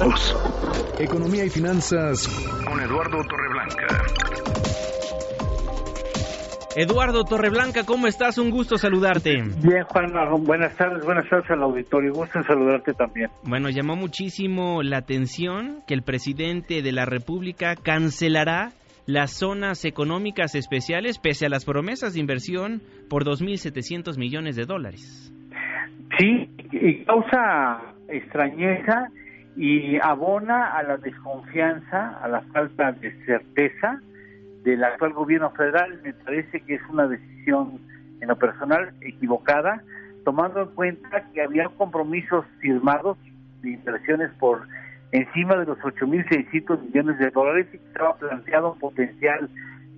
todos. Economía y finanzas con Eduardo Torreblanca. Eduardo Torreblanca, ¿cómo estás? Un gusto saludarte. Bien, Juan, buenas tardes, buenas tardes al auditorio, gusto en saludarte también. Bueno, llamó muchísimo la atención que el presidente de la República cancelará las zonas económicas especiales pese a las promesas de inversión por 2.700 millones de dólares. Sí, y causa extrañeza y abona a la desconfianza, a la falta de certeza del actual gobierno federal. Me parece que es una decisión en lo personal equivocada, tomando en cuenta que había compromisos firmados de inversiones por encima de los 8.600 millones de dólares y que estaba planteado un potencial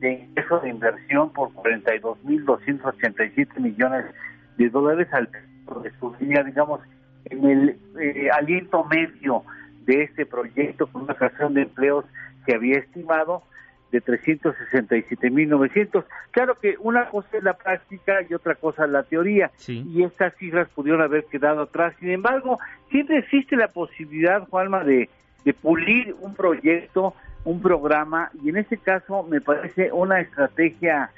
de ingreso de inversión por 42.287 millones de dólares al de su línea, digamos, en el eh, aliento medio de este proyecto con una creación de empleos que había estimado de 367.900. Claro que una cosa es la práctica y otra cosa la teoría, y estas cifras pudieron haber quedado atrás. Sin embargo, siempre existe la posibilidad, Juanma, de, de pulir un proyecto, un programa, y en este caso me parece una estrategia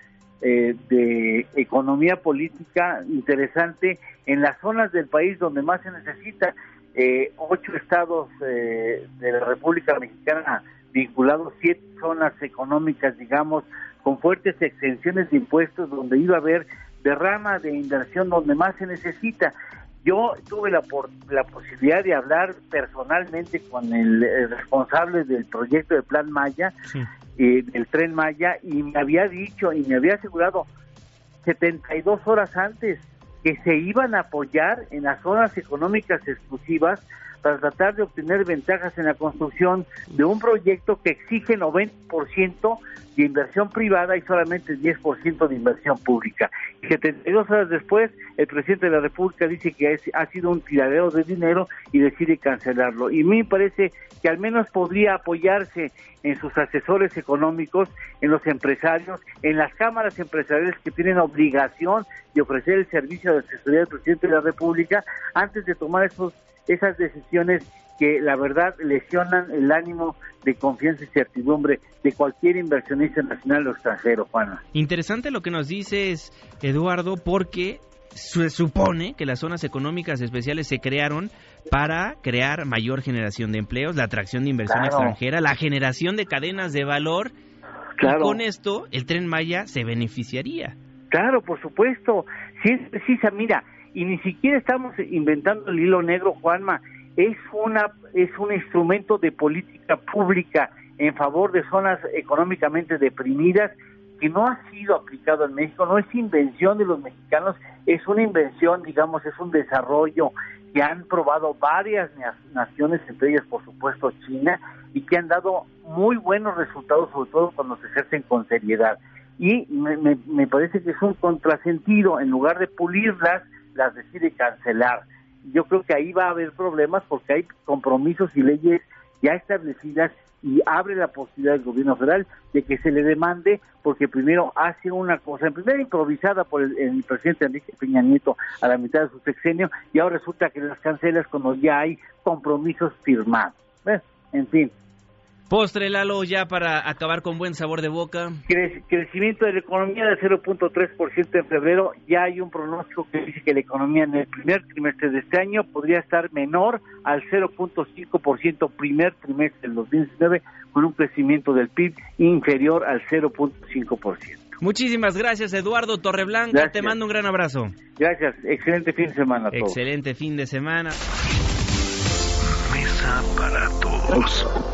eh, de economía política interesante en las zonas del país donde más se necesita. Eh, ocho estados eh, de la República Mexicana vinculados, siete zonas económicas, digamos, con fuertes exenciones de impuestos, donde iba a haber derrama de inversión donde más se necesita. Yo tuve la, la posibilidad de hablar personalmente con el, responsable del proyecto de Plan Maya, eh, del Tren Maya, y me había dicho y me había asegurado 72 horas antes que se iban a apoyar en las zonas económicas exclusivas para tratar de obtener ventajas en la construcción de un proyecto que exige 90% de inversión privada y solamente 10% de inversión pública. Y 72 horas después, el presidente de la República dice que ha sido un tiradero de dinero y decide cancelarlo. Y me parece que al menos podría apoyarse en sus asesores económicos, en los empresarios, en las cámaras empresariales que tienen obligación de ofrecer el servicio de asesoría del presidente de la República antes de tomar esos esas decisiones que la verdad lesionan el ánimo de confianza y certidumbre de cualquier inversionista nacional o extranjero, Juana. Interesante lo que nos dices, Eduardo, porque se supone que las zonas económicas especiales se crearon para crear mayor generación de empleos, la atracción de inversión extranjera, la generación de cadenas de valor. Claro. Y con esto el tren Maya se beneficiaría. Claro, por supuesto. Sí, es precisa. Mira, y ni siquiera estamos inventando el hilo negro, Juanma, es una es un instrumento de política pública en favor de zonas económicamente deprimidas que no ha sido aplicado en México, no es invención de los mexicanos, es una invención, digamos, es un desarrollo que han probado varias naciones, entre ellas, por supuesto, China, y que han dado muy buenos resultados, sobre todo cuando se ejercen con seriedad. Y me, me, me parece que es un contrasentido, en lugar de pulirlas, las decide cancelar. Yo creo que ahí va a haber problemas porque hay compromisos y leyes ya establecidas y abre la posibilidad del gobierno federal de que se le demande porque primero hace una cosa, en primera improvisada por el, presidente Enrique Peña Nieto a la mitad de su sexenio y ahora resulta que las cancelas cuando ya hay compromisos firmados. En fin, Postre, Lalo, ya para acabar con buen sabor de boca. crecimiento de la economía de 0.3% en febrero. Ya hay un pronóstico que dice que la economía en el primer trimestre de este año podría estar menor al 0.5% primer trimestre del 2019, con un crecimiento del PIB inferior al 0.5%. Muchísimas gracias, Eduardo Torreblanca. Te mando un gran abrazo. Gracias. Excelente fin de semana a todos. Excelente fin de semana. Mesa para todos.